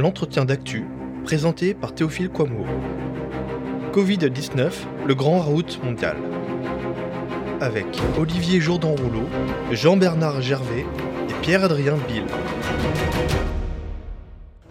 l'entretien d'actu, présenté par Théophile Kouamouo. Covid-19, le grand route mondial. Avec Olivier Jourdan-Rouleau, Jean-Bernard Gervais et Pierre-Adrien Bill.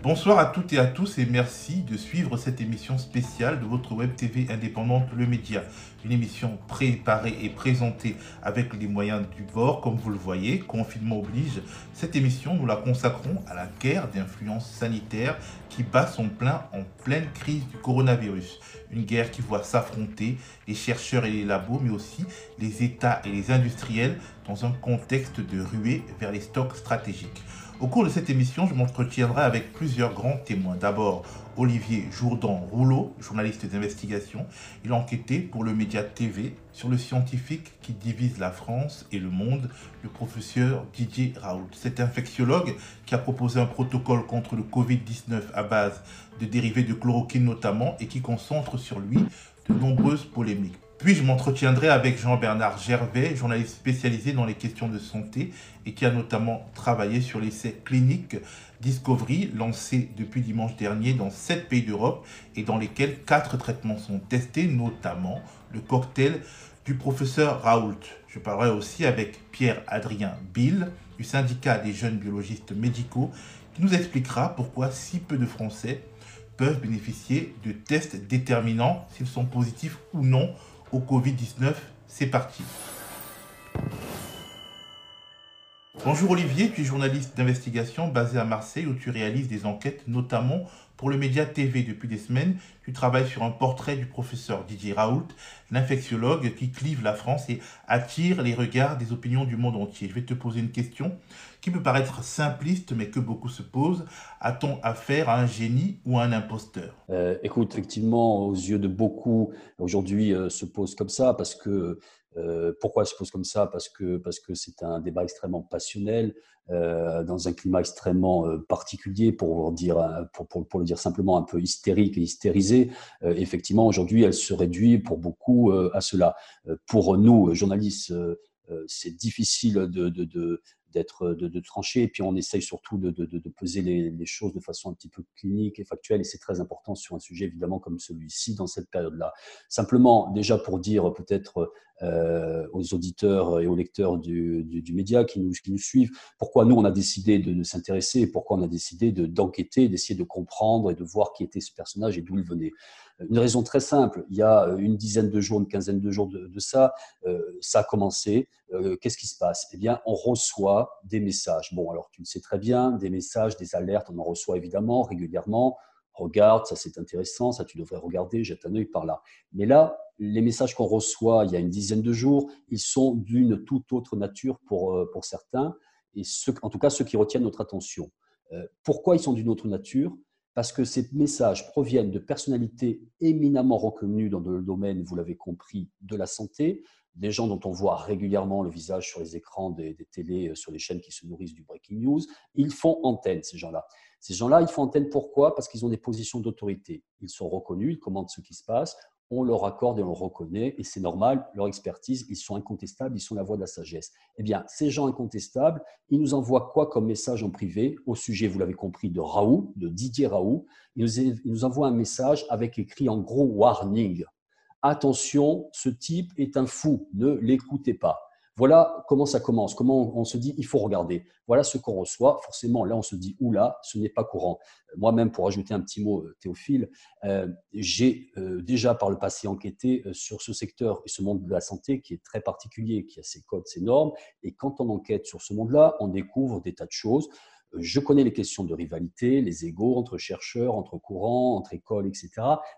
Bonsoir à toutes et à tous et merci de suivre cette émission spéciale de votre web TV indépendante Le Média. Une émission préparée et présentée avec les moyens du bord, comme vous le voyez, confinement oblige. Cette émission, nous la consacrons à la guerre d'influence sanitaire qui bat son plein en pleine crise du coronavirus. Une guerre qui voit s'affronter les chercheurs et les labos, mais aussi les États et les industriels dans un contexte de ruée vers les stocks stratégiques. Au cours de cette émission, je m'entretiendrai avec plusieurs grands témoins. D'abord, Olivier Jourdan-Rouleau, journaliste d'investigation. Il a enquêté pour le média TV sur le scientifique qui divise la France et le monde, le professeur Didier Raoult. Cet infectiologue qui a proposé un protocole contre le Covid-19 à base de dérivés de chloroquine notamment et qui concentre sur lui de nombreuses polémiques. Puis je m'entretiendrai avec Jean-Bernard Gervais, journaliste spécialisé dans les questions de santé et qui a notamment travaillé sur l'essai clinique Discovery lancé depuis dimanche dernier dans sept pays d'Europe et dans lesquels quatre traitements sont testés, notamment le cocktail du professeur Raoult. Je parlerai aussi avec Pierre-Adrien Bill du syndicat des jeunes biologistes médicaux qui nous expliquera pourquoi si peu de Français peuvent bénéficier de tests déterminant s'ils sont positifs ou non au Covid-19. C'est parti. Bonjour Olivier, tu es journaliste d'investigation basé à Marseille où tu réalises des enquêtes notamment pour le média TV depuis des semaines. Tu travailles sur un portrait du professeur Didier Raoult, l'infectiologue qui clive la France et attire les regards des opinions du monde entier. Je vais te poser une question qui peut paraître simpliste mais que beaucoup se posent. A-t-on affaire à un génie ou à un imposteur? Euh, Écoute, effectivement, aux yeux de beaucoup, aujourd'hui euh, se pose comme ça parce que euh, pourquoi elle se pose comme ça? Parce que parce que c'est un débat extrêmement passionnel euh, dans un climat extrêmement euh, particulier, pour le dire simplement un peu hystérique et hystérisé. effectivement, aujourd'hui, elle se réduit pour beaucoup à cela. pour nous, journalistes, c'est difficile de d'être de, trancher et puis on essaye surtout de, de, peser les, choses de façon un petit peu clinique et factuelle et c'est très important sur un sujet évidemment comme celui-ci dans cette période-là. Simplement déjà pour dire peut-être euh, aux auditeurs et aux lecteurs du, du, média qui nous, qui nous suivent pourquoi nous on a décidé de, s'intéresser, pourquoi on a décidé d'enquêter, d'essayer de comprendre et de voir qui était ce personnage et d'où il venait. Une raison très simple, il y a une dizaine de jours, une quinzaine de jours de, ça, euh, ça a commencé. Euh, Qu'est-ce qui se passe? Eh bien, on reçoit des messages. Bon, alors tu le sais très bien, des messages, des alertes, on en reçoit évidemment régulièrement. Regarde, ça c'est intéressant, ça tu devrais regarder, jette un œil par là. Mais là, les messages qu'on reçoit il y a une dizaine de jours, ils sont d'une toute autre nature pour, euh, pour certains, et en tout cas ceux qui retiennent notre attention. Euh, pourquoi ils sont d'une autre nature? Parce que ces messages proviennent de personnalités éminemment reconnues dans le domaine, vous l'avez compris, de la santé, des gens dont on voit régulièrement le visage sur les écrans des, des télés, euh, sur les chaînes qui se nourrissent du breaking news. Ils font antenne, ces gens-là. Ces gens-là, ils font antenne pourquoi? Parce qu'ils ont des positions d'autorité. Ils sont reconnus, ils commandent ce qui se passe, on leur accorde et on le reconnaît, et c'est normal, leur expertise, ils sont incontestables, ils sont la voix de la sagesse. Eh bien, ces gens incontestables, ils nous envoient quoi comme message en privé? Au sujet, vous l'avez compris, de Raoult, de Didier Raoult Ils nous, ils nous envoient un message avec écrit en gros warning. Attention, ce type est un fou, ne l'écoutez pas. Voilà comment ça commence, comment on se dit il faut regarder. Voilà ce qu'on reçoit. Forcément, là, on se dit oula, ce n'est pas courant. Moi-même, pour ajouter un petit mot, euh, Théophile, euh, j'ai euh, déjà par le passé enquêté euh, sur ce secteur et ce monde de la santé qui est très particulier, qui a ses codes, ses normes. Et quand on enquête sur ce monde-là, on découvre des tas de choses. Je connais les questions de rivalité, les égaux entre chercheurs, entre courants, entre écoles, etc.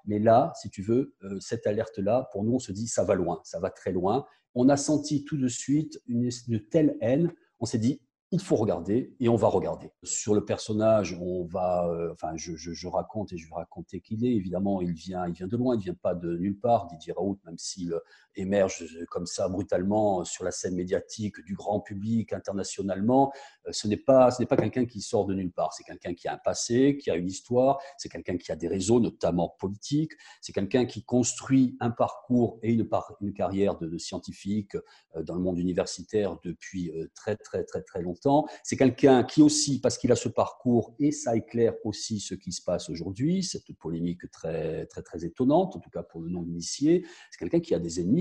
Mais là, si tu veux, cette alerte-là, pour nous, on se dit ça va loin, ça va très loin on a senti tout de suite une, telle haine, on s'est dit, il faut regarder et on va regarder. Sur le personnage, on va, euh, enfin, je, raconte et je vais raconter qu'il est. Évidemment, il vient, il vient de loin, il vient pas de nulle part. Didier Raoult, même s'il émerge comme ça brutalement sur la scène médiatique du grand public internationalement, euh, ce n'est pas, ce pas quelqu'un qui sort de nulle part. C'est quelqu'un qui a un passé, qui a une histoire. C'est quelqu'un qui a des réseaux, notamment politiques. C'est quelqu'un qui construit un parcours et une, une carrière de, scientifique euh, dans le monde universitaire depuis très, très, très, très longtemps longtemps. C'est quelqu'un qui aussi, parce qu'il a ce parcours, et ça éclaire aussi ce qui se passe aujourd'hui, cette polémique très, très, très étonnante, en tout cas pour le non-initié, c'est quelqu'un qui a des ennemis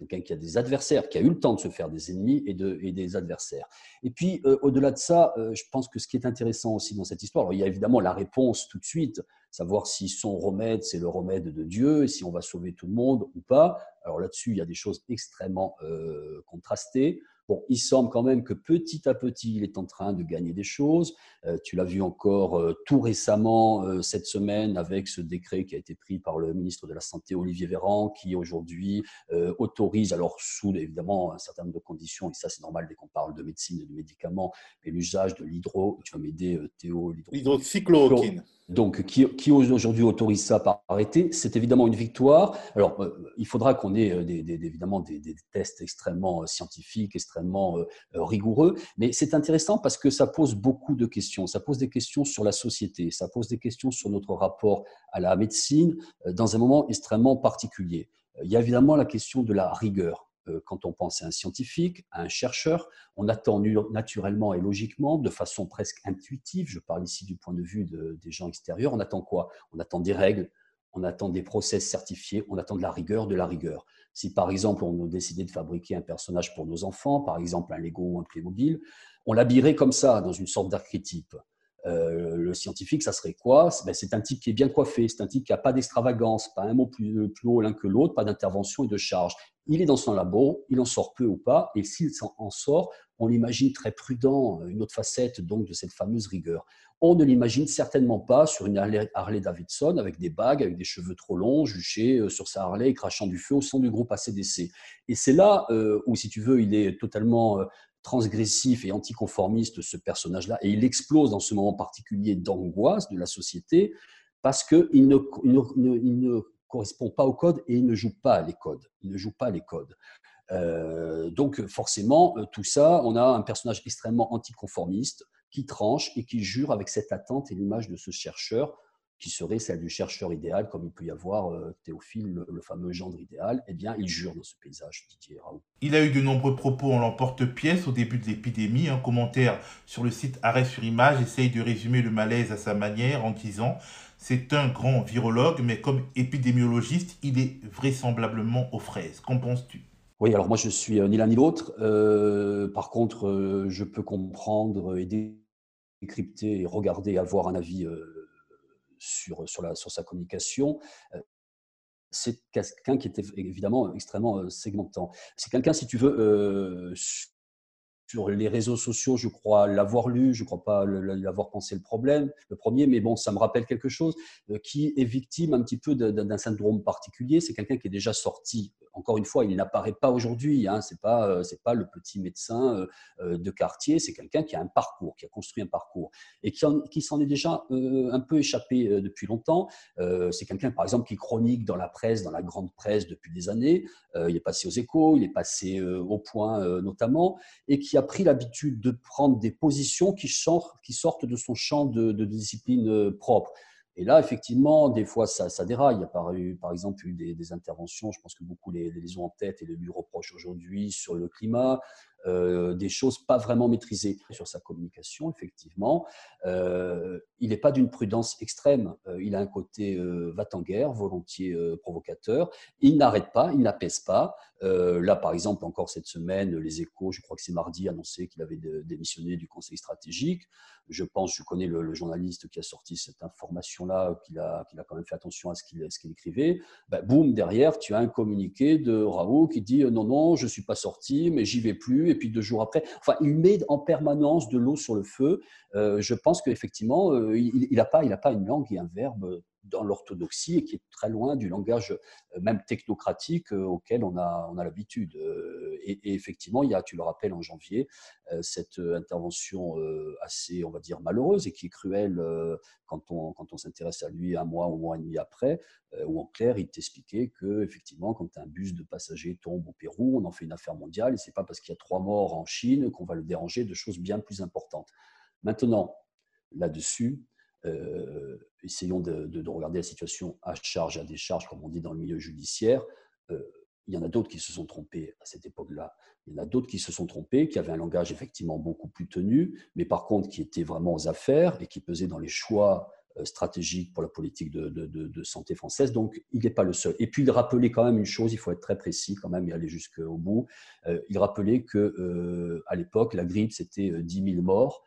quelqu'un qui a des adversaires, qui a eu le temps de se faire des ennemis et, de, et des adversaires. Et puis, euh, au-delà de ça, euh, je pense que ce qui est intéressant aussi dans cette histoire, il y a évidemment la réponse tout de suite, savoir si son remède, c'est le remède de Dieu, et si on va sauver tout le monde ou pas. Alors là-dessus, il y a des choses extrêmement euh, contrastées. Bon, il semble quand même que petit à petit, il est en train de gagner des choses. Euh, tu l'as vu encore euh, tout récemment euh, cette semaine avec ce décret qui a été pris par le ministre de la Santé, Olivier Véran, qui aujourd'hui autorise, alors sous évidemment un certain nombre de conditions, et ça c'est normal dès qu'on parle de médecine et de médicaments, mais l'usage de l'hydro, tu vas m'aider Théo, l'hydroxychloroquine donc qui, qui aujourd'hui autorise ça par arrêté, c'est évidemment une victoire. Alors, il faudra qu'on ait euh, des, évidemment des, tests extrêmement scientifiques, extrêmement rigoureux, mais c'est intéressant parce que ça pose beaucoup de questions. Ça pose des questions sur la société, ça pose des questions sur notre rapport à la médecine dans un moment extrêmement particulier. Il y a évidemment la question de la rigueur. Euh, quand on pense à un scientifique, à un chercheur, on attend naturellement et logiquement, de façon presque intuitive, je parle ici du point de vue des gens extérieurs, on attend quoi? On attend des règles, on attend des process certifiés, on attend de la rigueur, de la rigueur. Si par exemple on a décidé de fabriquer un personnage pour nos enfants, par exemple un Lego ou un Playmobil, on l'habillerait comme ça, dans une sorte d'archétype. Euh, le scientifique, ça serait quoi? Ben, C'est un type qui est bien coiffé, c'est un type qui n'a pas d'extravagance, pas un mot plus, plus haut l'un que l'autre, pas d'intervention et de charge. Il est dans son labo, il en sort peu ou pas, et s'il en sort, on l'imagine très prudent, une autre facette donc de cette fameuse rigueur. On ne l'imagine certainement pas sur une Harley Davidson avec des bagues, avec des cheveux trop longs, juché euh, sur sa Harley, crachant du feu au sein du groupe ACDC. Et c'est là euh, où, si tu veux, il est totalement transgressif et anticonformiste, ce personnage-là, et il explose dans ce moment particulier d'angoisse de la société parce qu'il ne, il ne, correspond pas au code et il ne joue pas les codes. Il ne joue pas les codes. Euh, donc forcément, euh, tout ça, on a un personnage extrêmement anticonformiste qui tranche et qui jure avec cette attente et l'image de ce chercheur qui serait celle du chercheur idéal, comme il peut y avoir euh, Théophile, le, fameux gendre idéal, eh bien, il jure dans ce paysage, Didier Raoult. Il a eu de nombreux propos en l'emporte-pièce au début de l'épidémie. Un commentaire sur le site Arrêt sur Image essaye de résumer le malaise à sa manière en disant c'est un grand virologue, mais comme épidémiologiste, il est vraisemblablement aux fraises. Qu'en penses-tu? Oui, alors moi je suis euh, ni l'un ni l'autre. Euh, par contre, je peux comprendre et décrypter et regarder, avoir un avis sur, la, sur sa communication, euh, c'est quelqu'un qui était évidemment extrêmement euh, segmentant. C'est quelqu'un, si tu veux, euh, sur les réseaux sociaux, je crois l'avoir lu, je ne crois pas l'avoir pensé le problème, le premier, mais bon, ça me rappelle quelque chose, qui est victime un petit peu d'un syndrome particulier. C'est quelqu'un qui est déjà sorti encore une fois, il n'apparaît pas aujourd'hui. Hein, c'est pas euh, c'est pas le petit médecin euh, euh, de quartier. C'est quelqu'un qui a un parcours, qui a construit un parcours et qui, s'en est déjà un peu échappé depuis longtemps. c'est quelqu'un, par exemple, qui chronique dans la presse, dans la grande presse depuis des années. il est passé aux Échos, il est passé au Point notamment, et qui a pris l'habitude de prendre des positions qui sortent, de son champ de, discipline propre. Et là, effectivement, des fois, ça, ça déraille. Il y a par, par exemple eu des, interventions, je pense que beaucoup les, les ont en tête et le lui reprochent aujourd'hui sur le climat, euh, des choses pas vraiment maîtrisées sur sa communication, effectivement. Euh, il n'est pas d'une prudence extrême. Euh, il a un côté va-t-en-guerre, volontiers provocateur. Il n'arrête pas, il n'apaise pas. là, par exemple, encore cette semaine, les échos, je crois que c'est mardi, annoncé qu'il avait démissionné du conseil stratégique. Je pense, je connais le, journaliste qui a sorti cette information-là, qu'il a, qu'il a quand même fait attention à ce qu'il, qu'il écrivait. Ben, boum, derrière, tu as un communiqué de Raoult qui dit non, non, je ne suis pas sorti, mais j'y vais plus et puis deux jours après. Enfin, il met en permanence de l'eau sur le feu. Euh, je pense qu'effectivement, euh, il n'a pas, pas une langue et un verbe dans l'orthodoxie et qui est très loin du langage euh, même technocratique auquel on a, on a l'habitude. Et, effectivement, il y a, tu le rappelles en janvier, cette intervention assez, on va dire, malheureuse et qui est cruelle quand on, quand on s'intéresse à lui un mois ou un mois et demi après, où en clair, il t'expliquait que effectivement, quand un bus de passagers tombe au Pérou, on en fait une affaire mondiale et c'est pas parce qu'il y a trois morts en Chine qu'on va le déranger de choses bien plus importantes. Maintenant, là-dessus, euh, essayons de, regarder la situation à charge, à décharge, comme on dit dans le milieu judiciaire. Euh, il y en a d'autres qui se sont trompés à cette époque-là. Il y en a d'autres qui se sont trompés, qui avaient un langage effectivement beaucoup plus tenu, mais par contre qui étaient vraiment aux affaires et qui pesaient dans les choix euh, stratégiques pour la politique de, santé française. Donc, il n'est pas le seul. Et puis, il rappelait quand même une chose, il faut être très précis quand même et aller jusqu'au bout. Il rappelait que à l'époque, la grippe, c'était 10 000 morts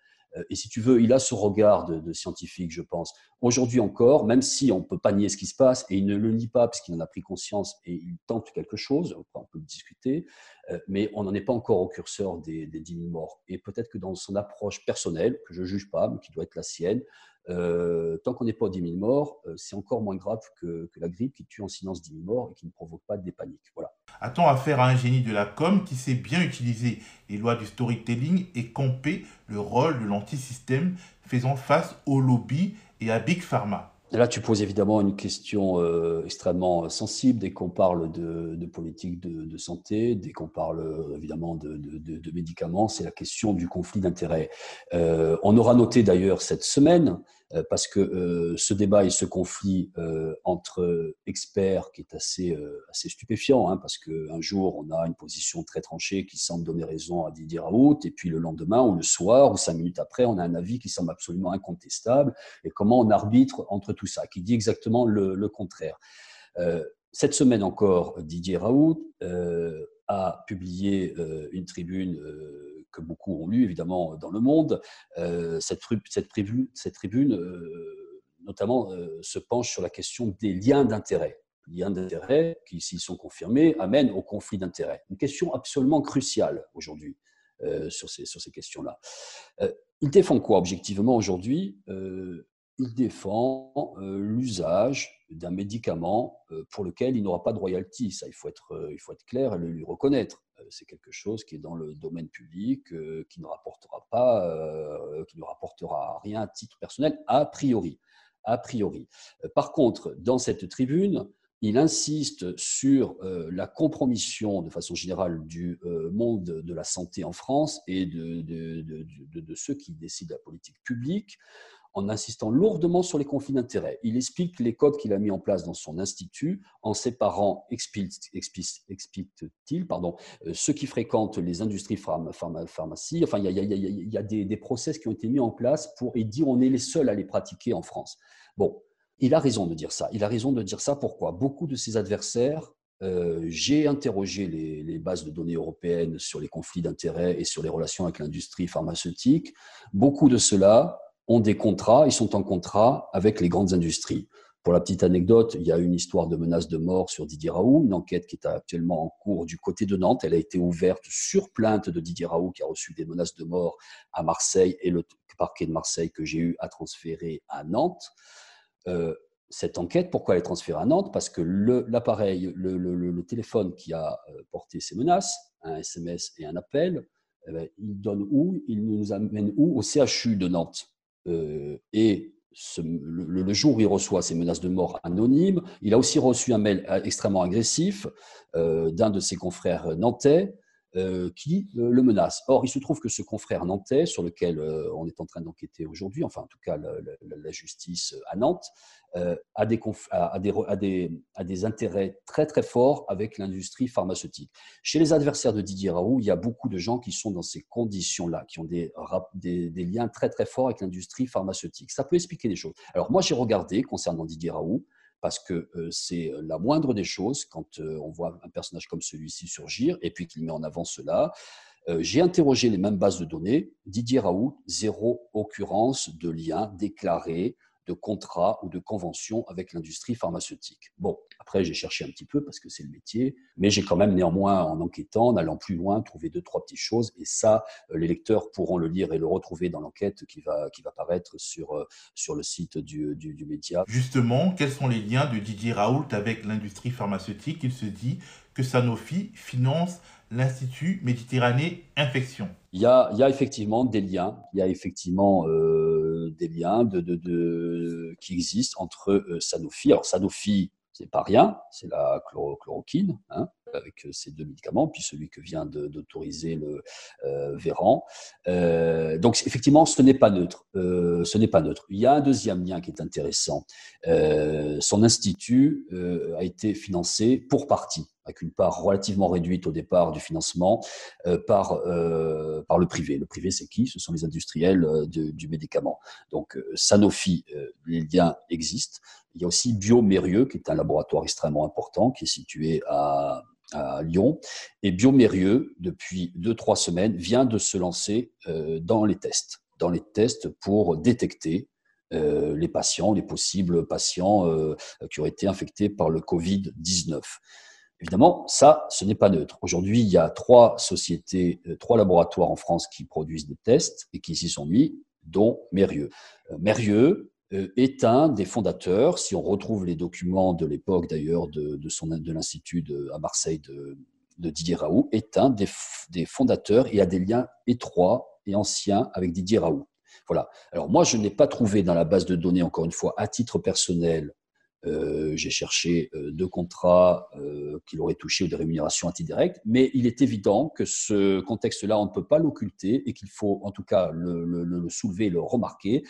et si tu veux, il a ce regard de, scientifique, je pense. Aujourd'hui encore, même si on ne peut pas nier ce qui se passe, et il ne le nie pas parce qu'il en a pris conscience et il tente quelque chose, on peut le discuter, euh, mais on n'en est pas encore au curseur des, des 10 000 morts. Et peut-être que dans son approche personnelle, que je ne juge pas, mais qui doit être la sienne, euh, tant qu'on n'est pas aux 10 000 morts, c'est encore moins grave que, la grippe qui tue en silence 10 000 morts et qui ne provoque pas des paniques. Voilà. A-t-on affaire à un génie de la com qui sait bien utiliser les lois du storytelling et camper le rôle de l'antisystème faisant face au lobby et à Big Pharma? Là, tu poses évidemment une question euh, extrêmement sensible dès qu'on parle de, politique de, santé, dès qu'on parle euh, évidemment de, médicaments, c'est la question du conflit d'intérêts. Euh, on aura noté d'ailleurs cette semaine euh, parce que euh, ce débat et ce conflit euh, entre experts qui est assez, assez stupéfiant, hein, parce qu'un jour, on a une position très tranchée qui semble donner raison à Didier Raoult, et puis le lendemain ou le soir ou cinq minutes après, on a un avis qui semble absolument incontestable, et comment on arbitre entre tout ça, qui dit exactement le contraire? cette semaine encore, Didier Raoult a publié une tribune que beaucoup ont lu évidemment dans le monde. Euh, cette, tribune, euh, notamment, euh, se penche sur la question des liens d'intérêt. Liens d'intérêt qui, s'ils sont confirmés, amènent au conflit d'intérêt. Une question absolument cruciale aujourd'hui sur ces, sur ces questions-là. il défend quoi objectivement aujourd'hui? Il défend l'usage d'un médicament pour lequel il n'aura pas de royalty. Ça, il faut être, il faut être clair et le lui reconnaître. Euh, c'est quelque chose qui est dans le domaine public, euh, qui ne rapportera pas, euh, qui ne rapportera rien à titre personnel, a priori. A priori. Par contre, dans cette tribune, il insiste sur la compromission de façon générale du monde de la santé en France et de, de, ceux qui décident la politique publique en insistant lourdement sur les conflits d'intérêts. Il explique les codes qu'il a mis en place dans son institut en séparant, explique-t-il, euh, ceux qui fréquentent les industries pharmacie. Enfin, il y a, des, process qui ont été mis en place pour, et dire on est les seuls à les pratiquer en France. Bon, il a raison de dire ça. Il a raison de dire ça. Pourquoi? Beaucoup de ses adversaires euh, j'ai interrogé les, les, bases de données européennes sur les conflits d'intérêts et sur les relations avec l'industrie pharmaceutique. Beaucoup de cela ont des contrats, ils sont en contrat avec les grandes industries. Pour la petite anecdote, il y a une histoire de menace de mort sur Didier Raoult, une enquête qui est actuellement en cours du côté de Nantes. Elle a été ouverte sur plainte de Didier Raoult qui a reçu des menaces de mort à Marseille et le parquet de Marseille que j'ai eu à transférer à Nantes. Euh, cette enquête, pourquoi elle est transférée à Nantes? Parce que l'appareil, le, téléphone qui a euh, porté ces menaces, un SMS et un appel, eh ben, il donne où? Il nous amène où? Au CHU de Nantes. Euh, et le, jour où il reçoit ces menaces de mort anonymes, il a aussi reçu un mail euh, extrêmement agressif euh, d'un de ses confrères nantais qui le menace. Or, il se trouve que ce confrère nantais, sur lequel on est en train d'enquêter aujourd'hui, enfin en tout cas la justice à Nantes, euh, a, des, des, intérêts très très forts avec l'industrie pharmaceutique. Chez les adversaires de Didier Raoult, il y a beaucoup de gens qui sont dans ces conditions-là, qui ont des, des, liens très très forts avec l'industrie pharmaceutique. Ça peut expliquer des choses. Alors moi j'ai regardé concernant Didier Raoult, parce que c'est la moindre des choses quand on voit un personnage comme celui-ci surgir et puis qu'il met en avant cela. j'ai interrogé les mêmes bases de données. Didier Raoult, zéro occurrence de lien déclaré de contrat ou de convention avec l'industrie pharmaceutique. Bon, après, j'ai cherché un petit peu parce que c'est le métier, mais j'ai quand même néanmoins, en enquêtant, en allant plus loin, trouvé deux, trois petites choses. Et ça, euh, les lecteurs pourront le lire et le retrouver dans l'enquête qui va, qui va paraître sur, euh, sur le site du, du, du média. Justement, quels sont les liens de Didier Raoult avec l'industrie pharmaceutique? Il se dit que Sanofi finance l'Institut Méditerranée Infection. Il y, a, il y a effectivement des liens. Il y a effectivement euh, des liens de, de, qui existent entre euh, Sanofi. Alors Sanofi, c'est pas rien, c'est la chloroquine, hein, avec ces deux médicaments, puis celui que vient d'autoriser le euh, Véran. Euh, donc effectivement, ce n'est pas neutre. ce n'est pas neutre. Il y a un deuxième lien qui est intéressant. son institut a été financé pour partie avec une part relativement réduite au départ du financement, par, par le privé. Le privé, c'est qui? Ce sont les industriels du médicament. Donc Sanofi, les liens existent. Il y a aussi Biomérieux, qui est un laboratoire extrêmement important, qui est situé à, Lyon. Et Biomérieux, depuis deux, trois semaines, vient de se lancer dans les tests dans les tests pour détecter euh, les patients, les possibles patients euh, qui auraient été infectés par le Covid-19. Évidemment, ça, ce n'est pas neutre. Aujourd'hui, il y a trois sociétés, euh, trois laboratoires en France qui produisent des tests et qui s'y sont mis, dont Mérieux. Mérieux est un des fondateurs, si on retrouve les documents de l'époque d'ailleurs de, de l'Institut à Marseille de, Didier Raoult, est un des, des fondateurs et a des liens étroits et anciens avec Didier Raoult. Voilà. Alors moi, je n'ai pas trouvé dans la base de données, encore une fois, à titre personnel, euh, j'ai cherché euh, deux contrats euh, qu'il aurait touché ou des rémunérations antidirectes, mais il est évident que ce contexte-là, on ne peut pas l'occulter et qu'il faut en tout cas le, le, le soulever, le remarquer.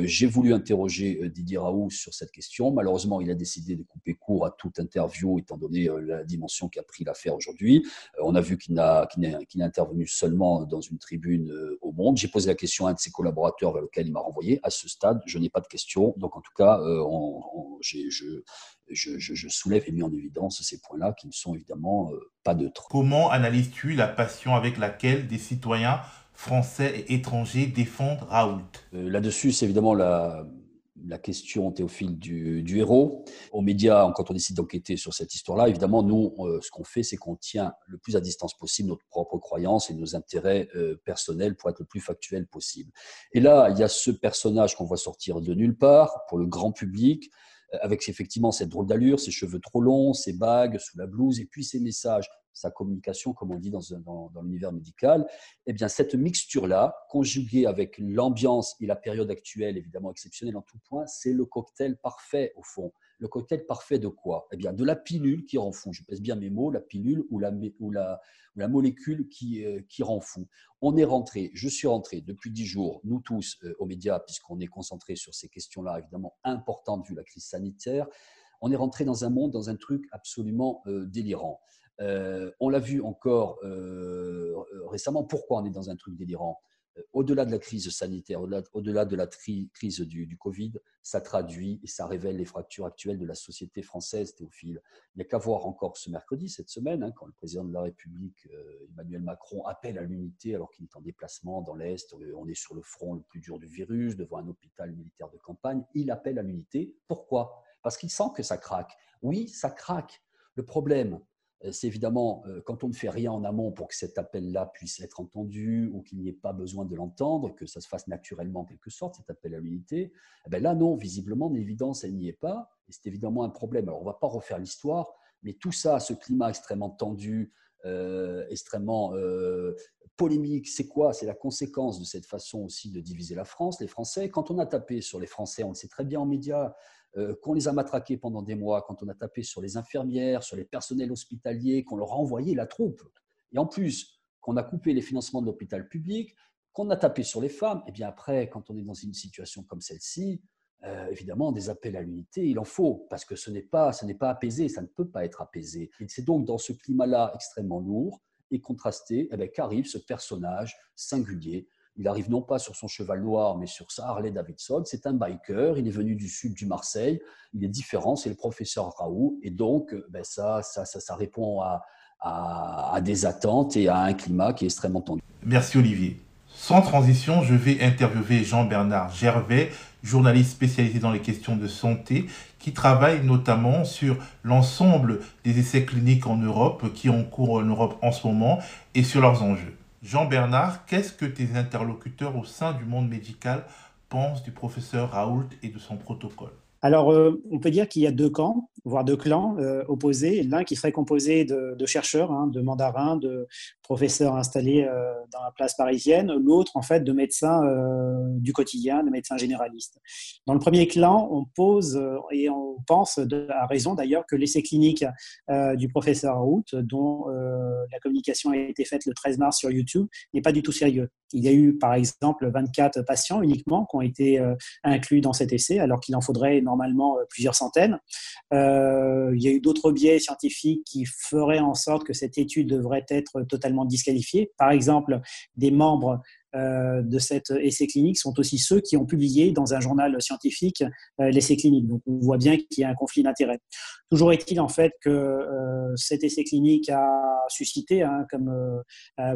j'ai voulu interroger Didier Raoult sur cette question. Malheureusement, il a décidé de couper court à toute interview, étant donné la dimension qu'a pris l'affaire aujourd'hui. on a vu qu'il n'a qu intervenu seulement dans une tribune au Monde. J'ai posé la question à un de ses collaborateurs vers lequel il m'a renvoyé. À ce stade, je n'ai pas de question. Donc, en tout cas, j'ai je, soulève et mets en évidence ces points-là qui ne sont évidemment euh, pas neutres. Comment analyses-tu la passion avec laquelle des citoyens français et étrangers défendent Raoult? Euh, Là-dessus, c'est évidemment la, la question, Théophile, du, du, héros. Aux médias, quand on décide d'enquêter sur cette histoire-là, évidemment, nous, euh, ce qu'on fait, c'est qu'on tient le plus à distance possible notre propre croyance et nos intérêts personnels pour être le plus factuel possible. Et là, il y a ce personnage qu'on voit sortir de nulle part pour le grand public, avec effectivement cette drôle d'allure, ses cheveux trop longs, ses bagues sous la blouse, et puis ses messages, sa communication, comme on dit dans, dans, dans l'univers médical, eh bien, cette mixture-là, conjuguée avec l'ambiance et la période actuelle, évidemment exceptionnelle en tout point, c'est le cocktail parfait, au fond. Le cocktail parfait de quoi? Eh bien, de la pilule qui rend fou. Je pèse bien mes mots, la pilule ou la, molécule qui, euh, qui rend fou. On est rentré, je suis rentré depuis dix jours, nous tous euh, aux médias, puisqu'on est concentré sur ces questions-là, évidemment importantes vu la crise sanitaire. On est rentré dans un monde, dans un truc absolument euh, délirant. on l'a vu encore récemment. Pourquoi on est dans un truc délirant? Au-delà de la crise sanitaire, au-delà de la crise du, Covid, ça traduit et ça révèle les fractures actuelles de la société française, Théophile. Il n'y a qu'à voir encore ce mercredi, cette semaine, hein, quand le président de la République, euh, Emmanuel Macron, appelle à l'unité alors qu'il est en déplacement dans l'Est. Euh, on est sur le front le plus dur du virus, devant un hôpital militaire de campagne. Il appelle à l'unité. Pourquoi? Parce qu'il sent que ça craque. Oui, ça craque. Le problème, c'est évidemment euh, quand on ne fait rien en amont pour que cet appel-là puisse être entendu ou qu'il n'y ait pas besoin de l'entendre, que ça se fasse naturellement en quelque sorte, cet appel à l'unité, eh ben là non, visiblement, d'évidence, elle n'y est pas, et c'est évidemment un problème. Alors on ne va pas refaire l'histoire, mais tout ça, ce climat extrêmement tendu, euh, extrêmement polémique, c'est quoi? C'est la conséquence de cette façon aussi de diviser la France, les Français. Quand on a tapé sur les Français, on le sait très bien en médias, euh, qu'on les a matraqués pendant des mois, quand on a tapé sur les infirmières, sur les personnels hospitaliers, qu'on leur a envoyé la troupe, et en plus qu'on a coupé les financements de l'hôpital public, qu'on a tapé sur les femmes, et bien après, quand on est dans une situation comme celle-ci, euh, évidemment, des appels à l'unité, il en faut, parce que ce n'est pas, n'est pas apaisé, ça ne peut pas être apaisé. C'est donc dans ce climat-là extrêmement lourd et contrasté eh qu'arrive ce personnage singulier il arrive non pas sur son cheval noir, mais sur sa Harley Davidson. C'est un biker. Il est venu du sud du Marseille. Il est différent. C'est le professeur Raoult. Et donc, euh, ben ça, ça, ça, répond à, à, des attentes et à un climat qui est extrêmement tendu. Merci Olivier. Sans transition, je vais interviewer Jean-Bernard Gervais, journaliste spécialisé dans les questions de santé, qui travaille notamment sur l'ensemble des essais cliniques en Europe qui ont cours en Europe en ce moment et sur leurs enjeux. Jean-Bernard, qu'est-ce que tes interlocuteurs au sein du monde médical pensent du professeur Raoult et de son protocole? Alors, euh, on peut dire qu'il y a deux camps, voire deux clans euh, opposés. L'un qui serait composé de, chercheurs, hein, de mandarins, de professeur installé euh, dans la place parisienne, l'autre en fait de médecin euh, du quotidien, de médecin généraliste. Dans le premier clan, on pose euh, et on pense à raison d'ailleurs que l'essai clinique du professeur Raoult, dont la communication a été faite le 13 mars sur YouTube, n'est pas du tout sérieux. Il y a eu par exemple 24 patients uniquement qui ont été inclus dans cet essai, alors qu'il en faudrait normalement plusieurs centaines. il y a eu d'autres biais scientifiques qui feraient en sorte que cette étude devrait être totalement disqualifiés. Par exemple, des membres euh, de cet essai clinique sont aussi ceux qui ont publié dans un journal scientifique euh, l'essai clinique. Donc on voit bien qu'il y a un conflit d'intérêts. Toujours est-il en fait que euh, cet essai clinique a suscité, hein, comme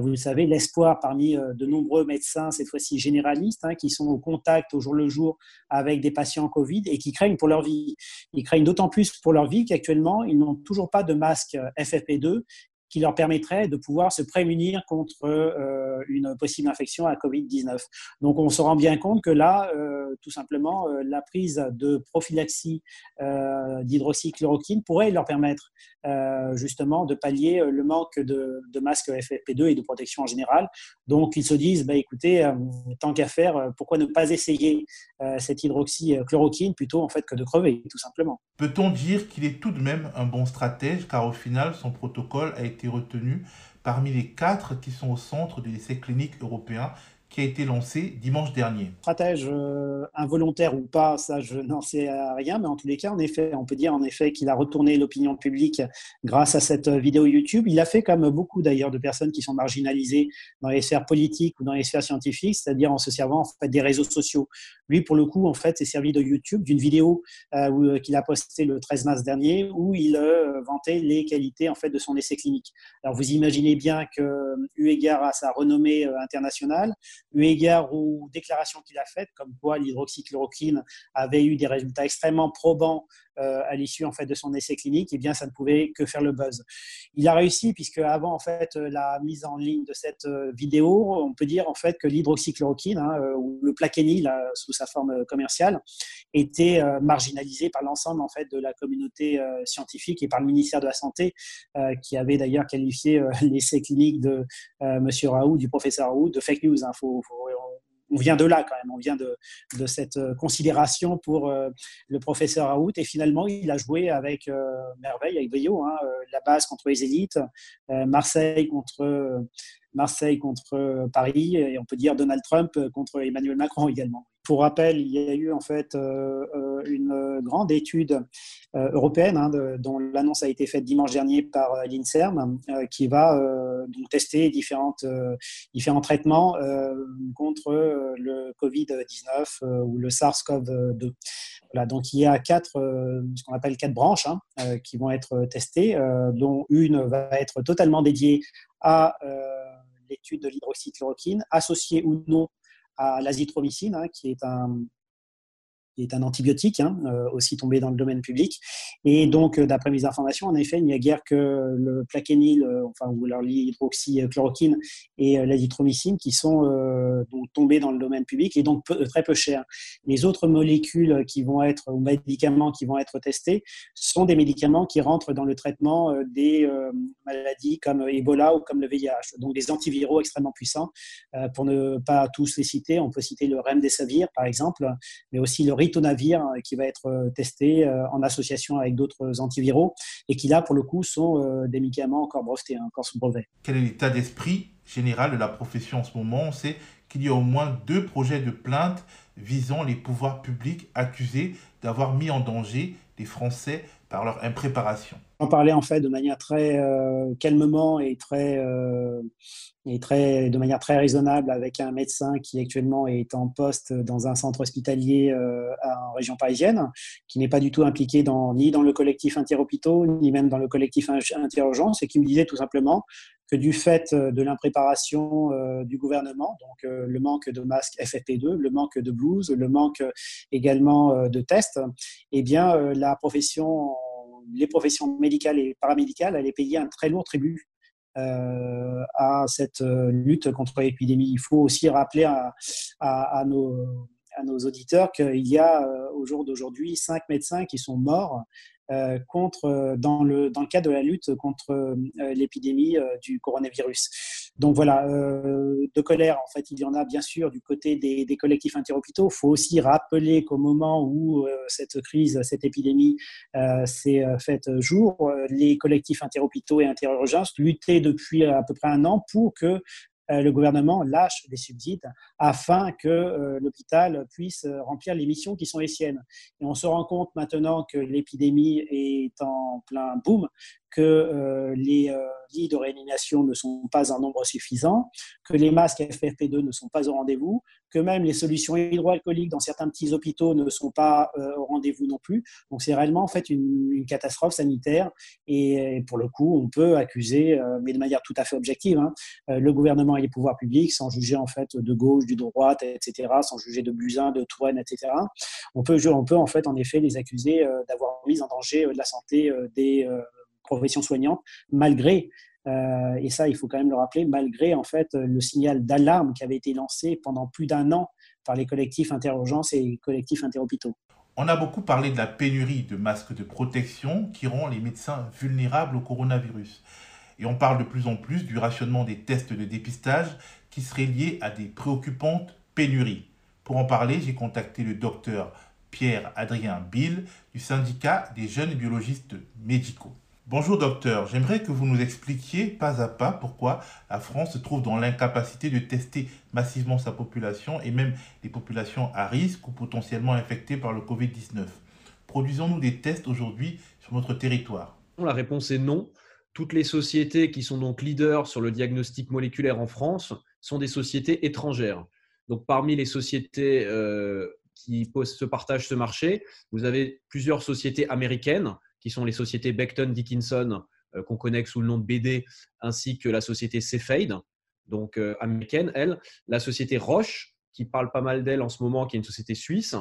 vous le savez, l'espoir parmi de nombreux médecins, cette fois-ci généralistes, hein, qui sont au contact au jour le jour avec des patients Covid et qui craignent pour leur vie. Ils craignent d'autant plus pour leur vie qu'actuellement, ils n'ont toujours pas de masque FFP2 qui leur permettrait de pouvoir se prémunir contre euh, une possible infection à Covid-19. Donc on se rend bien compte que là, euh, tout simplement, euh, la prise de prophylaxie d'hydroxychloroquine pourrait leur permettre justement de pallier le manque de, masques FFP2 et de protection en général. Donc ils se disent, bah, écoutez, tant qu'à faire, pourquoi ne pas essayer cette hydroxychloroquine plutôt en fait que de crever, tout simplement. Peut-on dire qu'il est tout de même un bon stratège car au final son protocole a été retenu parmi les quatre qui sont au centre de l'essai clinique européen qui a été lancé dimanche dernier. Stratège euh, involontaire ou pas, ça je n'en sais rien, mais en tous les cas, en effet, on peut dire en effet qu'il a retourné l'opinion publique grâce à cette vidéo YouTube. Il a fait comme beaucoup d'ailleurs de personnes qui sont marginalisées dans les sphères politiques ou dans les sphères scientifiques, c'est-à-dire en se servant en fait des réseaux sociaux. Lui, pour le coup, en fait, s'est servi de YouTube, d'une vidéo euh, qu'il a postée le 13 mars dernier, où il euh, vantait les qualités en fait de son essai clinique. Alors vous imaginez bien que eu égard à sa renommée internationale, eu égard aux déclarations qu'il a faites, comme quoi l'hydroxychloroquine avait eu des résultats extrêmement probants euh, à l'issue en fait de son essai clinique, eh bien ça ne pouvait que faire le buzz. Il a réussi puisque avant en fait la mise en ligne de cette euh, vidéo, on peut dire en fait que l'hydroxychloroquine hein, euh, ou le plaquenil sous sa forme commerciale était marginalisé par l'ensemble en fait de la communauté scientifique et par le ministère de la santé qui avait d'ailleurs qualifié l'essai clinique de Monsieur Raoult, du professeur Raoult, de fake news. Hein. faut, on vient de là quand même, on vient de, cette euh, considération pour euh, le professeur Raoult. Et finalement, il a joué avec euh, merveille, avec brio, hein, la base contre les élites, Marseille contre Marseille contre Paris, et on peut dire Donald Trump contre Emmanuel Macron également. Pour rappel, il y a eu en fait une grande étude européenne hein, dont l'annonce a été faite dimanche dernier par l'INSERM qui va donc tester différentes, différents traitements contre le Covid-19 ou le SARS-CoV-2. Voilà, donc il y a quatre, ce qu'on appelle quatre branches hein, qui vont être testées, dont une va être totalement dédiée à l'étude de l'hydroxychloroquine, associée ou non à l'azithromycine, hein, qui est un, qui est un antibiotique, hein, euh, aussi tombé dans le domaine public. Et donc, euh, d'après mes informations, en effet, il n'y a guère que le plaquenil, euh, enfin, ou l'hydroxychloroquine et l'azithromycine qui sont tombés dans le domaine public et donc très peu chers. Les autres molécules qui vont être, ou médicaments qui vont être testés, sont des médicaments qui rentrent dans le traitement des maladies comme Ebola ou comme le VIH, donc des antiviraux extrêmement puissants. pour ne pas tous les citer, on peut citer le remdesivir, par exemple, mais aussi le ritonavir euh, qui va être euh, testé euh, en association avec d'autres antiviraux et qui là pour le coup sont des médicaments encore brevetés, hein, encore sous brevet. Quel est l'état d'esprit général de la profession en ce moment? On sait qu'il y a au moins deux projets de plainte visant les pouvoirs publics accusés d'avoir mis en danger les Français par leur impréparation. On parlait en fait de manière très euh, calmement et très euh, et très de manière très raisonnable avec un médecin qui actuellement est en poste dans un centre hospitalier euh, en région parisienne, qui n'est pas du tout impliqué dans, ni dans le collectif interhôpitaux ni même dans le collectif interurgence et qui me disait tout simplement que du fait de l'impréparation du gouvernement, donc le manque de masques FFP2, le manque de blouses, le manque également de tests, eh bien la profession les professions médicales et paramédicales allaient payer un très lourd tribut euh, à cette euh, lutte contre l'épidémie. Il faut aussi rappeler à, nos, auditeurs qu'il y a euh, au jour d'aujourd'hui cinq médecins qui sont morts contre, dans, le, dans le cadre de la lutte contre l'épidémie du coronavirus. Donc voilà, de colère, en fait, il y en a bien sûr du côté des, collectifs interhôpitaux. Il faut aussi rappeler qu'au moment où cette crise, cette épidémie s'est faite jour, les collectifs interhôpitaux et interurgences luttaient depuis à peu près un an pour que euh, le gouvernement lâche des subsides afin que euh, l'hôpital puisse euh, remplir les missions qui sont les siennes. Et on se rend compte maintenant que l'épidémie est en plein boom, que les lits de réanimation ne sont pas un nombre suffisant, que les masques FFP2 ne sont pas au rendez-vous, que même les solutions hydroalcooliques dans certains petits hôpitaux ne sont pas euh, au rendez-vous non plus. Donc c'est réellement en fait une, catastrophe sanitaire et, pour le coup on peut accuser, euh, mais de manière tout à fait objective, hein, euh, le gouvernement et les pouvoirs publics sans juger en fait de gauche, du droite, etc., sans juger de Buzyn, de Touraine, etc. On peut, on peut en fait en effet les accuser d'avoir mis en danger la santé des professions soignantes malgré euh, et ça, il faut quand même le rappeler, malgré en fait le signal d'alarme qui avait été lancé pendant plus d'un an par les collectifs interurgences et collectifs interhôpitaux. On a beaucoup parlé de la pénurie de masques de protection qui rend les médecins vulnérables au coronavirus. Et on parle de plus en plus du rationnement des tests de dépistage qui serait lié à des préoccupantes pénuries. Pour en parler, j'ai contacté le docteur Pierre-Adrien Bill du syndicat des jeunes biologistes médicaux. Bonjour docteur, j'aimerais que vous nous expliquiez pas à pas pourquoi la France se trouve dans l'incapacité de tester massivement sa population et même les populations à risque ou potentiellement infectées par le Covid-19. Produisons-nous des tests aujourd'hui sur notre territoire La réponse est non. Toutes les sociétés qui sont donc leaders sur le diagnostic moléculaire en France sont des sociétés étrangères. Donc parmi les sociétés euh, qui se partagent ce marché, vous avez plusieurs sociétés américaines qui sont les sociétés Becton Dickinson, euh, qu'on connaît sous le nom de BD, ainsi que la société Cepheid, donc euh, américaine, elle, la société Roche, qui parle pas mal d'elle en ce moment, qui est une société suisse,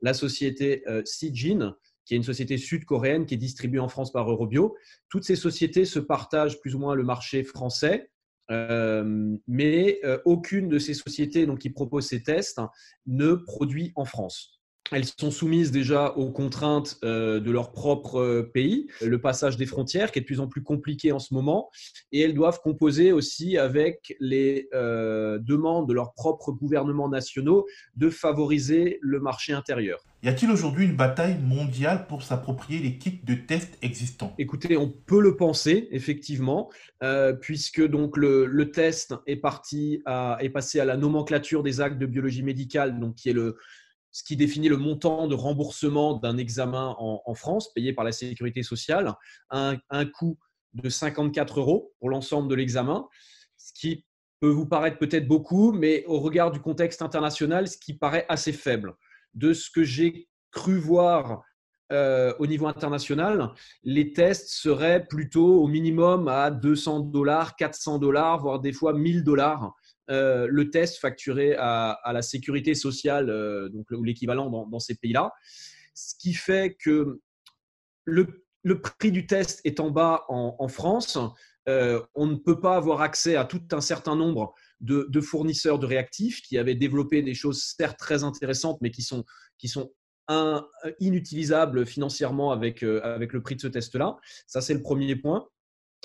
la société euh, Sijin, qui est une société sud-coréenne qui est distribuée en France par Eurobio. Toutes ces sociétés se partagent plus ou moins le marché français, mais aucune de ces sociétés donc, qui proposent ces tests ne produit en France elles sont soumises déjà aux contraintes euh, de leur propre euh, pays, le passage des frontières qui est de plus en plus compliqué en ce moment, et elles doivent composer aussi avec les euh, demandes de leurs propres gouvernements nationaux de favoriser le marché intérieur. Y a-t-il aujourd'hui une bataille mondiale pour s'approprier les kits de tests existants? Écoutez, on peut le penser effectivement, puisque donc le, test est parti est passé à la nomenclature des actes de biologie médicale, donc qui est le ce qui définit le montant de remboursement d'un examen en, France payé par la sécurité sociale, un, un coût de 54 euros pour l'ensemble de l'examen, ce qui peut vous paraître peut-être beaucoup, mais au regard du contexte international, ce qui paraît assez faible. De ce que j'ai cru voir euh, au niveau international, les tests seraient plutôt au minimum à 200 dollars, 400 dollars, voire des fois 1000 dollars euh, le test facturé à, la sécurité sociale, euh, donc l'équivalent dans, ces pays-là. Ce qui fait que le, prix du test est en bas en, France. Euh, on ne peut pas avoir accès à tout un certain nombre de, fournisseurs de réactifs qui avaient développé des choses certes très intéressantes, mais qui sont, qui sont inutilisables financièrement avec, avec le prix de ce test-là. Ça, c'est le premier point.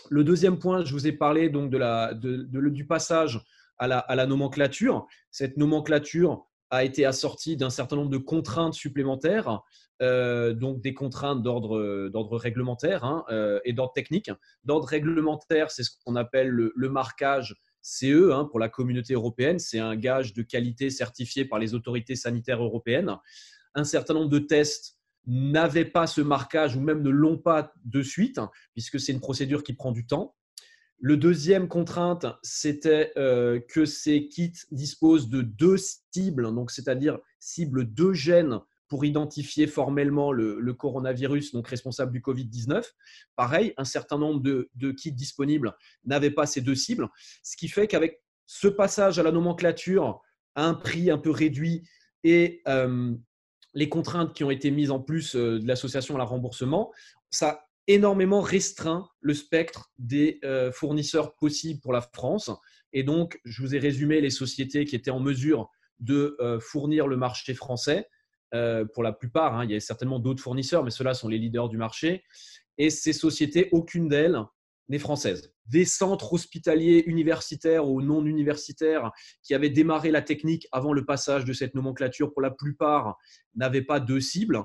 Le deuxième point, je vous ai parlé donc de la, du passage à la, nomenclature. Cette nomenclature a été assortie d'un certain nombre de contraintes supplémentaires, euh, donc des contraintes d'ordre réglementaire hein, euh, et d'ordre technique. D'ordre réglementaire, c'est ce qu'on appelle le, marquage CE hein, pour la communauté européenne. C'est un gage de qualité certifié par les autorités sanitaires européennes. Un certain nombre de tests n'avaient pas ce marquage ou même ne l'ont pas de suite, puisque c'est une procédure qui prend du temps. Le deuxième contrainte, c'était euh, que ces kits disposent de deux cibles, donc c'est-à-dire cible deux gènes pour identifier formellement le, coronavirus, donc responsable du Covid-19. Pareil, un certain nombre de, kits disponibles n'avaient pas ces deux cibles, ce qui fait qu'avec ce passage à la nomenclature à un prix un peu réduit et euh, les contraintes qui ont été mises en plus euh, de l'association à la remboursement, ça énormément restreint le spectre des euh, fournisseurs possibles pour la France. Et donc, je vous ai résumé les sociétés qui étaient en mesure de euh, fournir le marché français. pour la plupart. Hein. il y a certainement d'autres fournisseurs, mais ceux-là sont les leaders du marché. Et ces sociétés, aucune d'elles n'est française. Des centres hospitaliers universitaires ou non universitaires qui avaient démarré la technique avant le passage de cette nomenclature, pour la plupart, n'avaient pas de cible.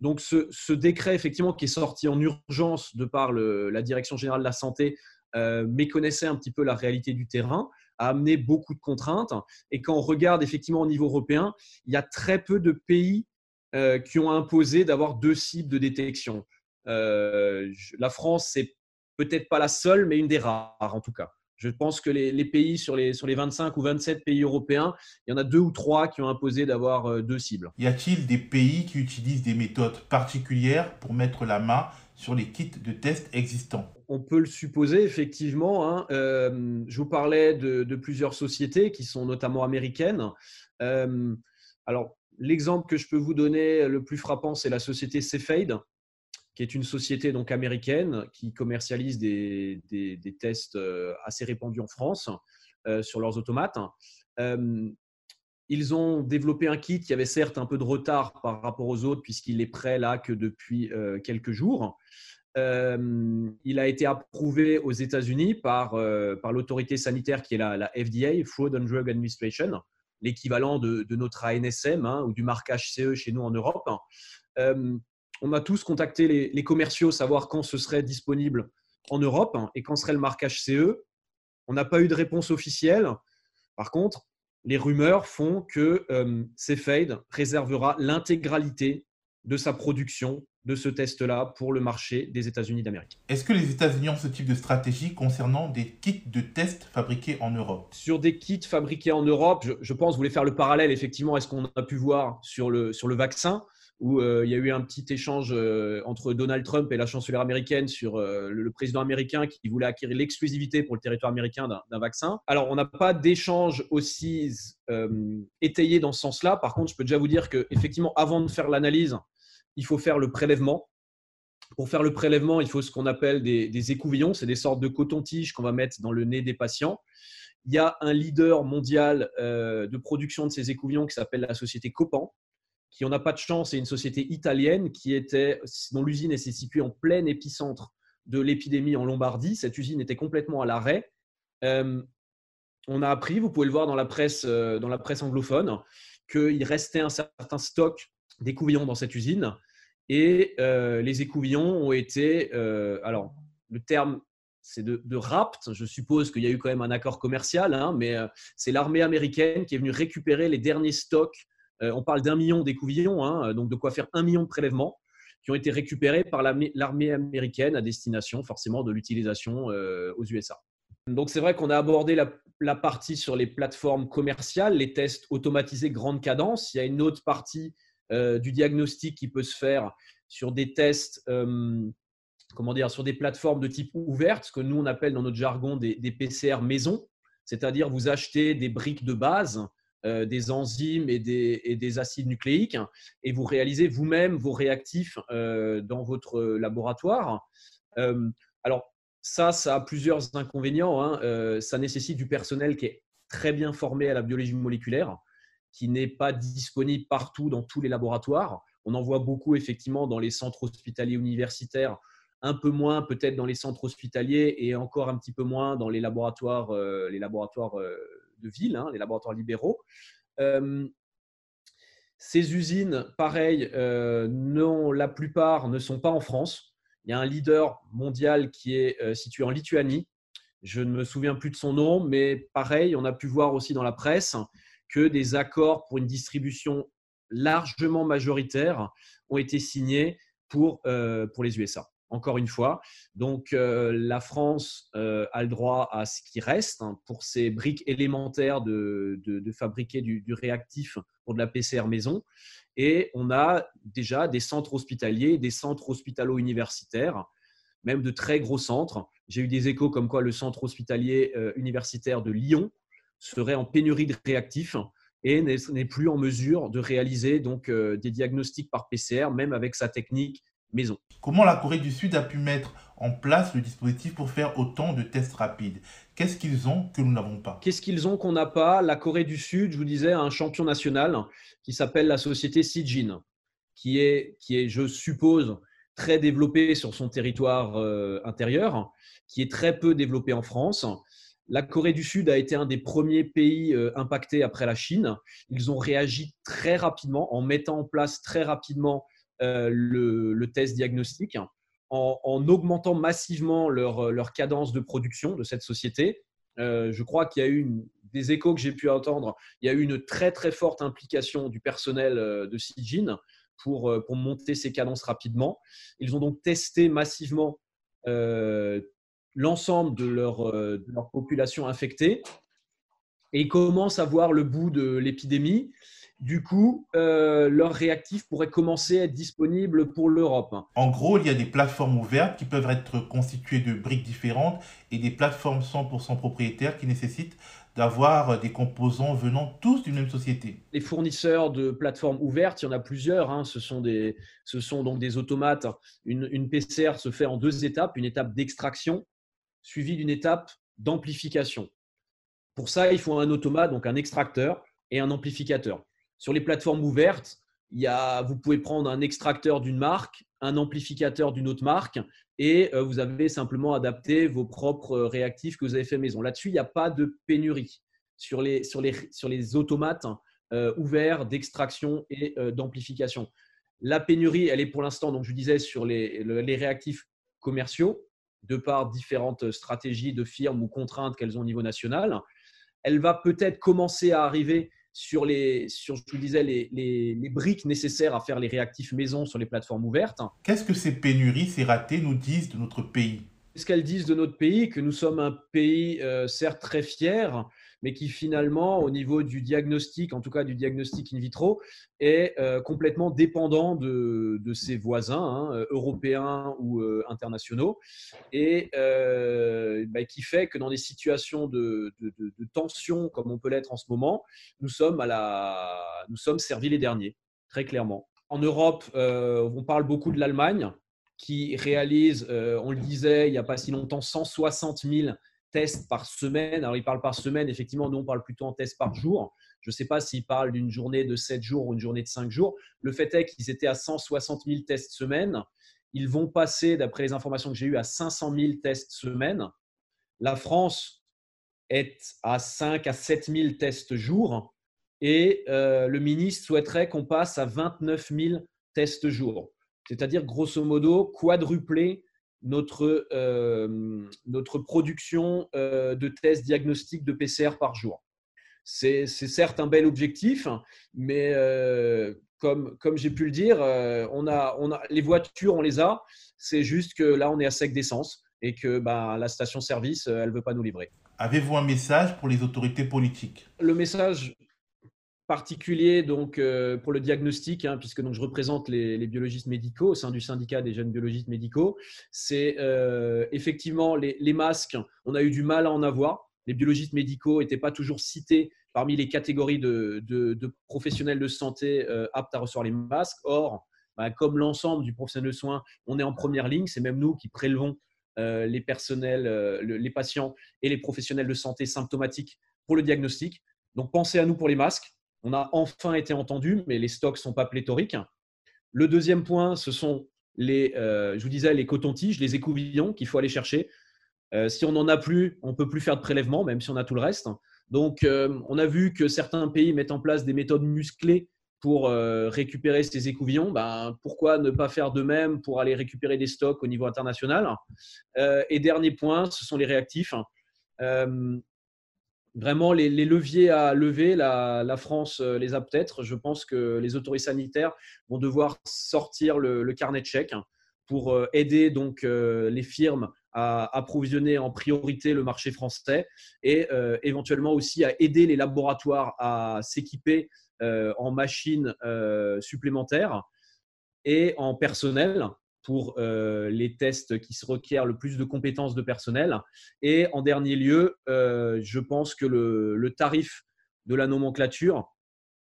Donc ce, décret, effectivement, qui est sorti en urgence de par la Direction générale de la santé, euh, méconnaissait un petit peu la réalité du terrain, a amené beaucoup de contraintes. Et quand on regarde effectivement au niveau européen, il y a très peu de pays euh, qui ont imposé d'avoir deux cibles de détection. Euh, la France, c'est peut-être pas la seule, mais une des rares en tout cas. Je pense que les, pays sur les, sur les 25 ou 27 pays européens, il y en a deux ou trois qui ont imposé d'avoir euh, deux cibles. Y a-t-il des pays qui utilisent des méthodes particulières pour mettre la main sur les kits de tests existants? On peut le supposer, effectivement. Hein. Euh, je vous parlais de, plusieurs sociétés qui sont notamment américaines. Euh, alors, l'exemple que je peux vous donner le plus frappant, c'est la société Cepheid, qui est une société donc américaine qui commercialise des, tests euh, assez répandus en France euh, sur leurs automates. Euh, ils ont développé un kit qui avait certes un peu de retard par rapport aux autres puisqu'il est prêt là que depuis quelques jours. il a été approuvé aux États-Unis par, par l'autorité sanitaire qui est la, FDA, Food and Drug Administration, l'équivalent de, de, notre ANSM hein, ou du marquage CE chez nous en Europe on a tous contacté les, commerciaux, savoir quand ce serait disponible en Europe hein, et quand serait le marquage CE. On n'a pas eu de réponse officielle. Par contre, les rumeurs font que euh, réservera l'intégralité de sa production de ce test-là pour le marché des États-Unis d'Amérique. Est-ce que les États-Unis ont ce type de stratégie concernant des kits de tests fabriqués en Europe? Sur des kits fabriqués en Europe, je, je, pense, vous voulez faire le parallèle, effectivement, est-ce qu'on a pu voir sur le, sur le vaccin où euh, il y a eu un petit échange euh, entre Donald Trump et la chancelière américaine sur euh, le président américain qui voulait acquérir l'exclusivité pour le territoire américain d'un vaccin. Alors, on n'a pas d'échange aussi étayé dans ce sens-là. Par contre, je peux déjà vous dire qu'effectivement, avant de faire l'analyse, il faut faire le prélèvement. Pour faire le prélèvement, il faut ce qu'on appelle des, des écouvillons. C'est des sortes de coton-tiges qu'on va mettre dans le nez des patients. Il y a un leader mondial de production de ces écouvillons qui s'appelle la société Copan, qui, on n'a pas de chance, est une société italienne qui était, dont l'usine s'est située en plein épicentre de l'épidémie en Lombardie. Cette usine était complètement à l'arrêt. Euh, on a appris, vous pouvez le voir dans la presse, euh, dans la presse anglophone, qu'il restait un certain stock d'écouvillons dans cette usine. Et euh, les écouvillons ont été, alors le terme c'est de, de, rapt. Je suppose qu'il y a eu quand même un accord commercial, hein, mais c'est l'armée américaine qui est venue récupérer les derniers stocks on parle d'un million d'écouvillons, hein, donc de quoi faire un million de prélèvements qui ont été récupérés par l'armée américaine à destination forcément de l'utilisation euh, aux USA. Donc c'est vrai qu'on a abordé la, partie sur les plateformes commerciales, les tests automatisés grande cadence. Il y a une autre partie euh, du diagnostic qui peut se faire sur des tests, comment dire, sur des plateformes de type ouverte, ce que nous on appelle dans notre jargon des, des PCR maison, c'est-à-dire vous achetez des briques de base euh, des enzymes et des, acides nucléiques et vous réalisez vous-même vos réactifs euh, dans votre laboratoire. Euh, alors, ça, ça a plusieurs inconvénients. Hein. ça nécessite du personnel qui est très bien formé à la biologie moléculaire, qui n'est pas disponible partout dans tous les laboratoires. On en voit beaucoup effectivement dans les centres hospitaliers universitaires, un peu moins peut-être dans les centres hospitaliers et encore un petit peu moins dans les laboratoires de ville, hein, les laboratoires libéraux. Euh, ces usines, pareil, euh, non, la plupart ne sont pas en France. Il y a un leader mondial qui est euh, situé en Lituanie. Je ne me souviens plus de son nom, mais pareil, on a pu voir aussi dans la presse que des accords pour une distribution largement majoritaire ont été signés pour, pour les USA encore une fois. Donc, euh, la France euh, a le droit à ce qui reste hein, pour ces briques élémentaires de, fabriquer du, réactif pour de la PCR maison. Et on a déjà des centres hospitaliers, des centres hospitalo-universitaires, même de très gros centres. J'ai eu des échos comme quoi le centre hospitalier euh, universitaire de Lyon serait en pénurie de réactifs et n'est plus en mesure de réaliser donc des diagnostics par PCR, même avec sa technique maison. Comment la Corée du Sud a pu mettre en place le dispositif pour faire autant de tests rapides? Qu'est-ce qu'ils ont que nous n'avons pas? Qu'est-ce qu'ils ont qu'on n'a pas? La Corée du Sud, je vous disais, a un champion national qui s'appelle la société Sijin, qui est, qui est, je suppose, très développée sur son territoire euh, intérieur, qui est très peu développée en France. La Corée du Sud a été un des premiers pays euh, impactés après la Chine. Ils ont réagi très rapidement en mettant en place très rapidement euh, le, test diagnostique en, augmentant massivement leur, leur, cadence de production de cette société. Euh, je crois qu'il y a eu des échos que j'ai pu entendre. Il y a eu une très très forte implication du personnel euh, de Sijin pour, pour monter ces cadences rapidement. Ils ont donc testé massivement l'ensemble de leur, de leur population infectée et commencent à voir le bout de l'épidémie. Du coup, euh, leurs réactifs pourraient commencer à être disponibles pour l'Europe. En gros, il y a des plateformes ouvertes qui peuvent être constituées de briques différentes et des plateformes 100% propriétaires qui nécessitent d'avoir des composants venant tous d'une même société. Les fournisseurs de plateformes ouvertes, il y en a plusieurs. Hein. Ce, sont des, ce sont donc des automates. Une, une PCR se fait en deux étapes. Une étape d'extraction suivie d'une étape d'amplification. Pour ça, il faut un automate, donc un extracteur et un amplificateur. Sur les plateformes ouvertes, il y a, vous pouvez prendre un extracteur d'une marque, un amplificateur d'une autre marque, et euh, vous avez simplement adapté vos propres réactifs que vous avez fait maison. Là-dessus, il n'y a pas de pénurie sur les, automates euh, ouverts d'extraction et euh, d'amplification. La pénurie, elle est pour l'instant, donc je disais, sur les, les réactifs commerciaux, de par différentes stratégies de firmes ou contraintes qu'elles ont au niveau national. Elle va peut-être commencer à arriver sur les, sur, je vous disais, les, les, les, briques nécessaires à faire les réactifs maison sur les plateformes ouvertes. Qu'est-ce que ces pénuries, ces ratés nous disent de notre pays? Ce qu'elles disent de notre pays, que nous sommes un pays euh, certes très fier, mais qui finalement, au niveau du diagnostic, en tout cas du diagnostic in vitro, est euh, complètement dépendant de, de ses voisins, hein, euh, européens ou euh, internationaux, et bah, qui fait que dans des situations de, de, de tension, comme on peut l'être en ce moment, nous sommes, à la, nous sommes servis les derniers, très clairement. En Europe, on parle beaucoup de l'Allemagne, qui réalise, on le disait il n'y a pas si longtemps, 160 000 tests par semaine. Alors, il parle par semaine, effectivement, nous, on parle plutôt en tests par jour. Je ne sais pas s'il parle d'une journée de 7 jours ou une journée de 5 jours. Le fait est qu'ils étaient à 160 000 tests semaine. Ils vont passer, d'après les informations que j'ai eues, à 500 000 tests semaine. La France est à 5 à 7 000 tests jour. Et euh, le ministre souhaiterait qu'on passe à 29 000 tests jour. C'est-à-dire, grosso modo, quadrupler notre, euh, notre production euh, de tests diagnostiques de PCR par jour. C'est certes un bel objectif, mais euh, comme, comme j'ai pu le dire, on a, on a, les voitures, on les a. C'est juste que là, on est à sec d'essence et que bah, la station-service, elle ne veut pas nous livrer. Avez-vous un message pour les autorités politiques? Le message, particulier donc euh, pour le diagnostic, hein, puisque donc je représente les, biologistes médicaux au sein du syndicat des jeunes biologistes médicaux, c'est euh, effectivement les, masques. On a eu du mal à en avoir. Les biologistes médicaux n'étaient pas toujours cités parmi les catégories de, professionnels de santé euh, aptes à recevoir les masques. Or, bah, comme l'ensemble du professionnel de soins, on est en première ligne. C'est même nous qui prélevons les personnels, les patients et les professionnels de santé symptomatiques pour le diagnostic. Donc, pensez à nous pour les masques. On a enfin été entendu, mais les stocks ne sont pas pléthoriques. Le deuxième point, ce sont les, euh, je vous disais, les cotons-tiges, les écouvillons qu'il faut aller chercher. Euh, si on n'en a plus, on ne peut plus faire de prélèvement, même si on a tout le reste. Donc, euh, on a vu que certains pays mettent en place des méthodes musclées pour récupérer ces écouvillons. Ben, pourquoi ne pas faire de même pour aller récupérer des stocks au niveau international? Et dernier point, ce sont les réactifs vraiment les, leviers à lever, la, France euh, les a peut-être. Je pense que les autorités sanitaires vont devoir sortir le, carnet de chèques pour euh, aider donc euh, les firmes à approvisionner en priorité le marché français et éventuellement aussi à aider les laboratoires à s'équiper en machines supplémentaires et en personnel pour euh, les tests qui se requièrent le plus de compétences de personnel. Et en dernier lieu, euh, je pense que le, tarif de la nomenclature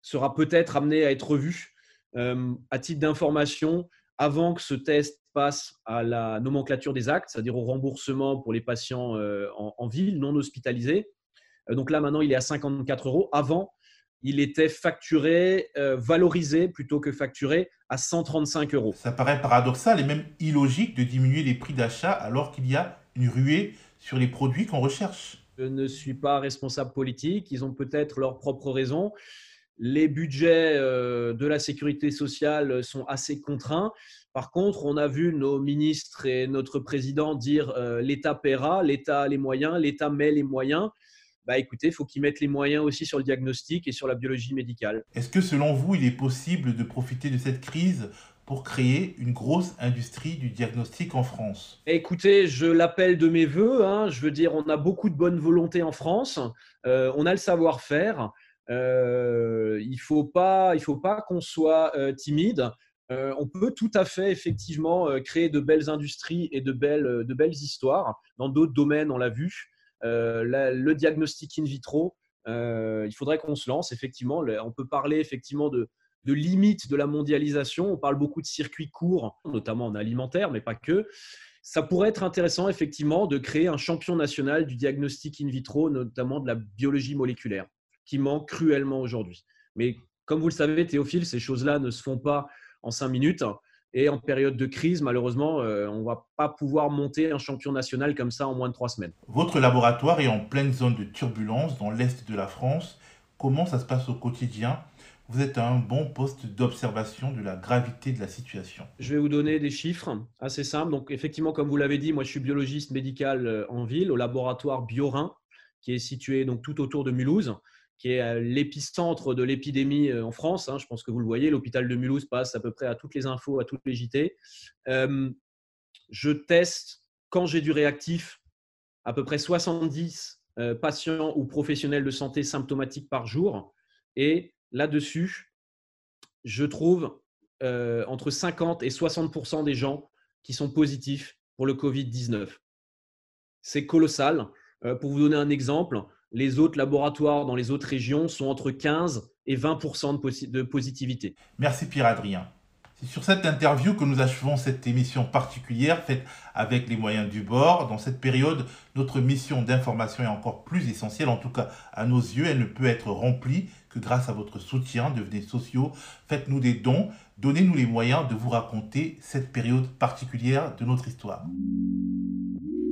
sera peut-être amené à être revu. Euh, à titre d'information, avant que ce test passe à la nomenclature des actes, c'est-à-dire au remboursement pour les patients euh, en, ville, non hospitalisés. Donc là, maintenant, il est à 54 euros. Avant, il était facturé, euh, valorisé plutôt que facturé à 135 euros. Ça paraît paradoxal et même illogique de diminuer les prix d'achat alors qu'il y a une ruée sur les produits qu'on recherche. Je ne suis pas responsable politique, ils ont peut-être leurs propres raisons. Les budgets de la sécurité sociale sont assez contraints. Par contre, on a vu nos ministres et notre président dire euh, l'État paiera, l'État a les moyens, l'État met les moyens. Bah écoutez, il faut qu'ils mettent les moyens aussi sur le diagnostic et sur la biologie médicale. Est-ce que selon vous, il est possible de profiter de cette crise pour créer une grosse industrie du diagnostic en France? Écoutez, je l'appelle de mes voeux. Hein. Je veux dire, on a beaucoup de bonne volonté en France. Euh, on a le savoir-faire. Euh, il ne faut pas, il faut pas qu'on soit timide. Euh, on peut tout à fait effectivement créer de belles industries et de belles, de belles histoires. Dans d'autres domaines, on l'a vu. Le diagnostic in vitro, il faudrait qu'on se lance effectivement. On peut parler effectivement de, de limites de la mondialisation. On parle beaucoup de circuits courts, notamment en alimentaire, mais pas que. Ça pourrait être intéressant effectivement de créer un champion national du diagnostic in vitro, notamment de la biologie moléculaire, qui manque cruellement aujourd'hui. Mais comme vous le savez, Théophile, ces choses-là ne se font pas en cinq minutes. Et en période de crise, malheureusement, euh, on ne va pas pouvoir monter un champion national comme ça en moins de trois semaines. Votre laboratoire est en pleine zone de turbulence dans l'Est de la France. Comment ça se passe au quotidien? Vous êtes à un bon poste d'observation de la gravité de la situation. Je vais vous donner des chiffres assez simples. Donc, effectivement, comme vous l'avez dit, moi, je suis biologiste médical euh, en ville, au laboratoire Biorin, qui est situé donc tout autour de Mulhouse qui est l'épicentre de l'épidémie euh, en France. Hein. je pense que vous le voyez, l'hôpital de Mulhouse passe à peu près à toutes les infos, à toutes les JT. je teste, quand j'ai du réactif, à peu près 70 euh, patients ou professionnels de santé symptomatiques par jour. Et là-dessus, je trouve euh, entre 50 et 60% des gens qui sont positifs pour le Covid-19. C'est colossal. pour vous donner un exemple, les autres laboratoires dans les autres régions sont entre 15 et 20% de, positivité. Merci Pierre-Adrien. C'est sur cette interview que nous achevons cette émission particulière faite avec les moyens du bord. Dans cette période, notre mission d'information est encore plus essentielle. En tout cas, à nos yeux, elle ne peut être remplie que grâce à votre soutien. Devenez sociaux, faites-nous des dons, donnez-nous les moyens de vous raconter cette période particulière de notre histoire.